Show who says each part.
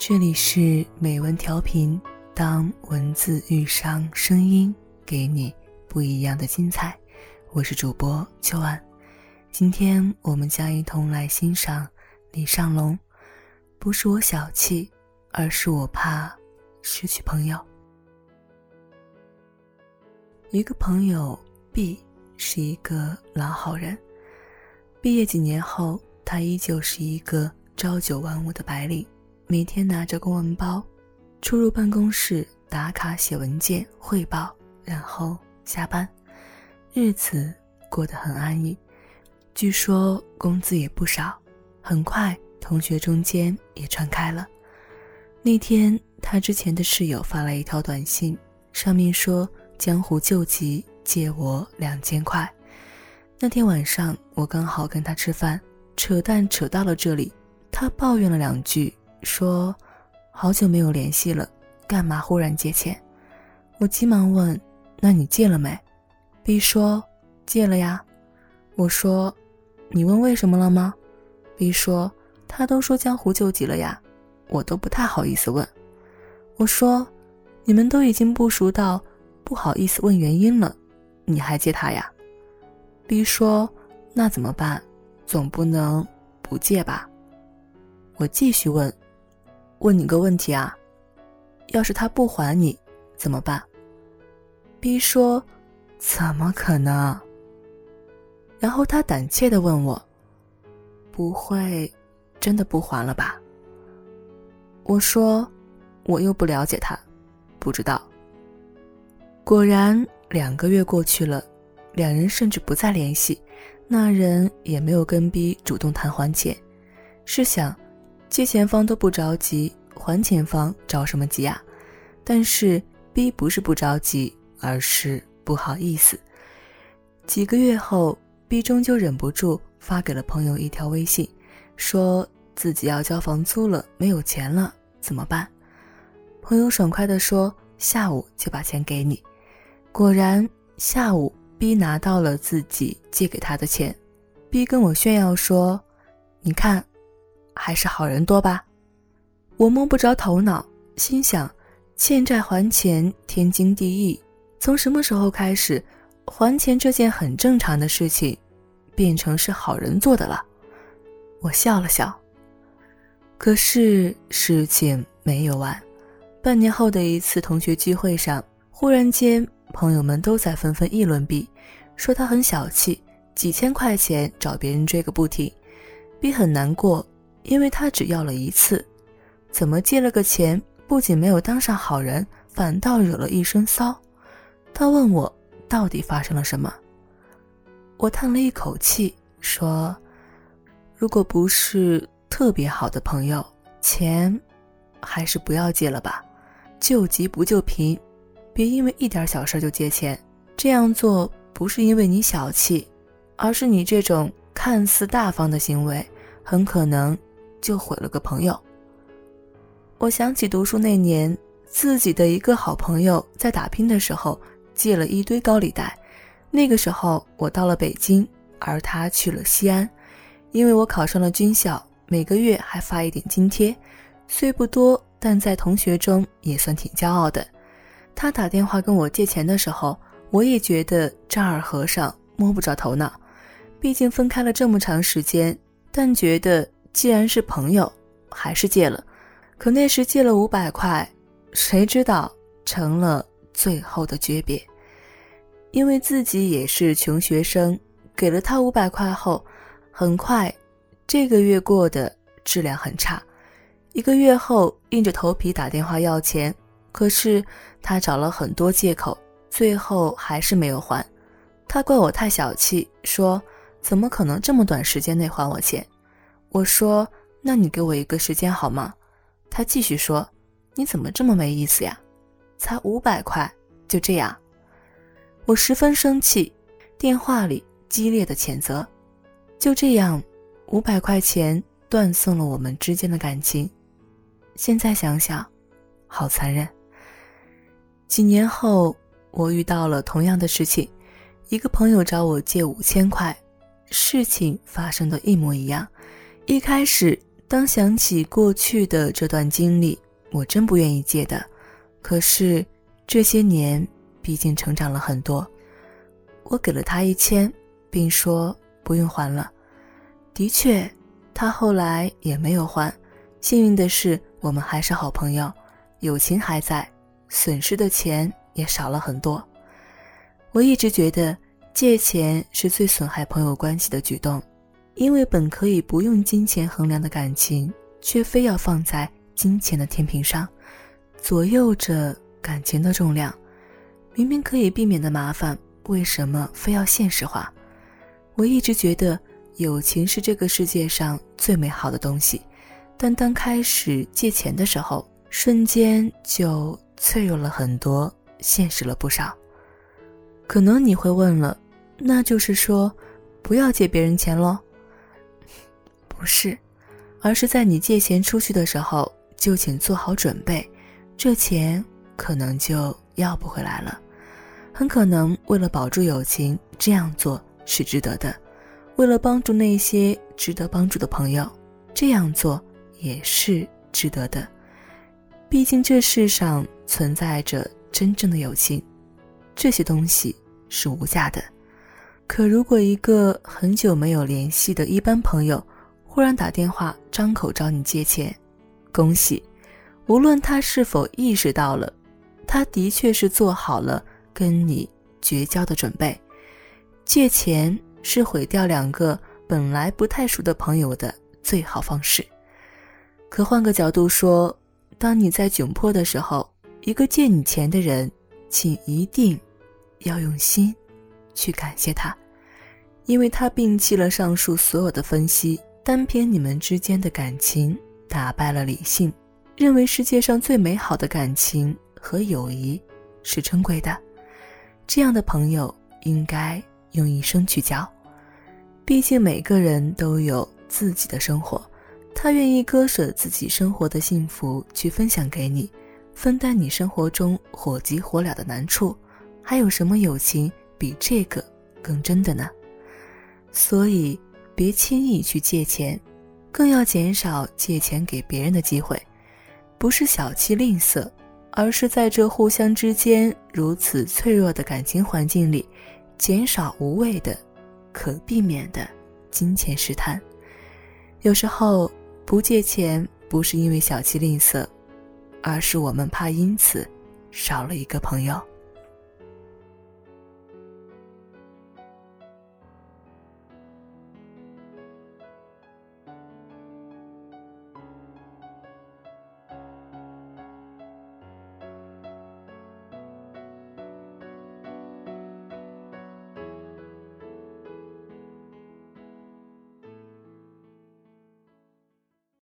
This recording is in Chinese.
Speaker 1: 这里是美文调频，当文字遇上声音，给你不一样的精彩。我是主播秋安，今天我们将一同来欣赏李尚龙。不是我小气，而是我怕失去朋友。一个朋友 B 是一个老好人，毕业几年后，他依旧是一个朝九晚五的白领。每天拿着公文包，出入办公室打卡写文件汇报，然后下班，日子过得很安逸。据说工资也不少。很快，同学中间也传开了。那天，他之前的室友发来一条短信，上面说：“江湖救急，借我两千块。”那天晚上，我刚好跟他吃饭，扯淡扯到了这里，他抱怨了两句。说，好久没有联系了，干嘛忽然借钱？我急忙问：“那你借了没？”B 说：“借了呀。”我说：“你问为什么了吗？”B 说：“他都说江湖救急了呀，我都不太好意思问。”我说：“你们都已经不熟到不好意思问原因了，你还借他呀？”B 说：“那怎么办？总不能不借吧？”我继续问。问你个问题啊，要是他不还你，怎么办？B 说：“怎么可能？”然后他胆怯的问我：“不会真的不还了吧？”我说：“我又不了解他，不知道。”果然，两个月过去了，两人甚至不再联系，那人也没有跟 B 主动谈还钱。试想。借钱方都不着急，还钱方着什么急啊？但是 B 不是不着急，而是不好意思。几个月后，B 终究忍不住发给了朋友一条微信，说自己要交房租了，没有钱了，怎么办？朋友爽快地说：“下午就把钱给你。”果然，下午 B 拿到了自己借给他的钱。B 跟我炫耀说：“你看。”还是好人多吧，我摸不着头脑，心想，欠债还钱天经地义，从什么时候开始，还钱这件很正常的事情，变成是好人做的了？我笑了笑。可是事情没有完，半年后的一次同学聚会上，忽然间朋友们都在纷纷议论 B，说他很小气，几千块钱找别人追个不停，B 很难过。因为他只要了一次，怎么借了个钱，不仅没有当上好人，反倒惹了一身骚？他问我到底发生了什么？我叹了一口气说：“如果不是特别好的朋友，钱还是不要借了吧。救急不救贫，别因为一点小事就借钱。这样做不是因为你小气，而是你这种看似大方的行为，很可能。”就毁了个朋友。我想起读书那年，自己的一个好朋友在打拼的时候借了一堆高利贷。那个时候我到了北京，而他去了西安。因为我考上了军校，每个月还发一点津贴，虽不多，但在同学中也算挺骄傲的。他打电话跟我借钱的时候，我也觉得丈二和尚摸不着头脑。毕竟分开了这么长时间，但觉得。既然是朋友，还是借了。可那时借了五百块，谁知道成了最后的诀别。因为自己也是穷学生，给了他五百块后，很快这个月过的质量很差。一个月后，硬着头皮打电话要钱，可是他找了很多借口，最后还是没有还。他怪我太小气，说怎么可能这么短时间内还我钱？我说：“那你给我一个时间好吗？”他继续说：“你怎么这么没意思呀？才五百块，就这样。”我十分生气，电话里激烈的谴责。就这样，五百块钱断送了我们之间的感情。现在想想，好残忍。几年后，我遇到了同样的事情，一个朋友找我借五千块，事情发生的一模一样。一开始当想起过去的这段经历，我真不愿意借的。可是这些年，毕竟成长了很多。我给了他一千，并说不用还了。的确，他后来也没有还。幸运的是，我们还是好朋友，友情还在，损失的钱也少了很多。我一直觉得借钱是最损害朋友关系的举动，因为本可以不用金钱衡量的感情，却非要放在金钱的天平上，左右着感情的重量。明明可以避免的麻烦，为什么非要现实化？我一直觉得友情是这个世界上最美好的东西。但当开始借钱的时候，瞬间就脆弱了很多，现实了不少。可能你会问了，那就是说，不要借别人钱喽？不是，而是在你借钱出去的时候，就请做好准备，这钱可能就要不回来了。很可能为了保住友情，这样做是值得的；为了帮助那些值得帮助的朋友，这样做。也是值得的，毕竟这世上存在着真正的友情，这些东西是无价的。可如果一个很久没有联系的一般朋友忽然打电话张口找你借钱，恭喜，无论他是否意识到了，他的确是做好了跟你绝交的准备。借钱是毁掉两个本来不太熟的朋友的最好方式。可换个角度说，当你在窘迫的时候，一个借你钱的人，请一定要用心去感谢他，因为他摒弃了上述所有的分析，单凭你们之间的感情打败了理性，认为世界上最美好的感情和友谊是珍贵的，这样的朋友应该用一生去交，毕竟每个人都有自己的生活。他愿意割舍自己生活的幸福去分享给你，分担你生活中火急火燎的难处，还有什么友情比这个更真的呢？所以，别轻易去借钱，更要减少借钱给别人的机会。不是小气吝啬，而是在这互相之间如此脆弱的感情环境里，减少无谓的、可避免的金钱试探。有时候。不借钱不是因为小气吝啬，而是我们怕因此少了一个朋友。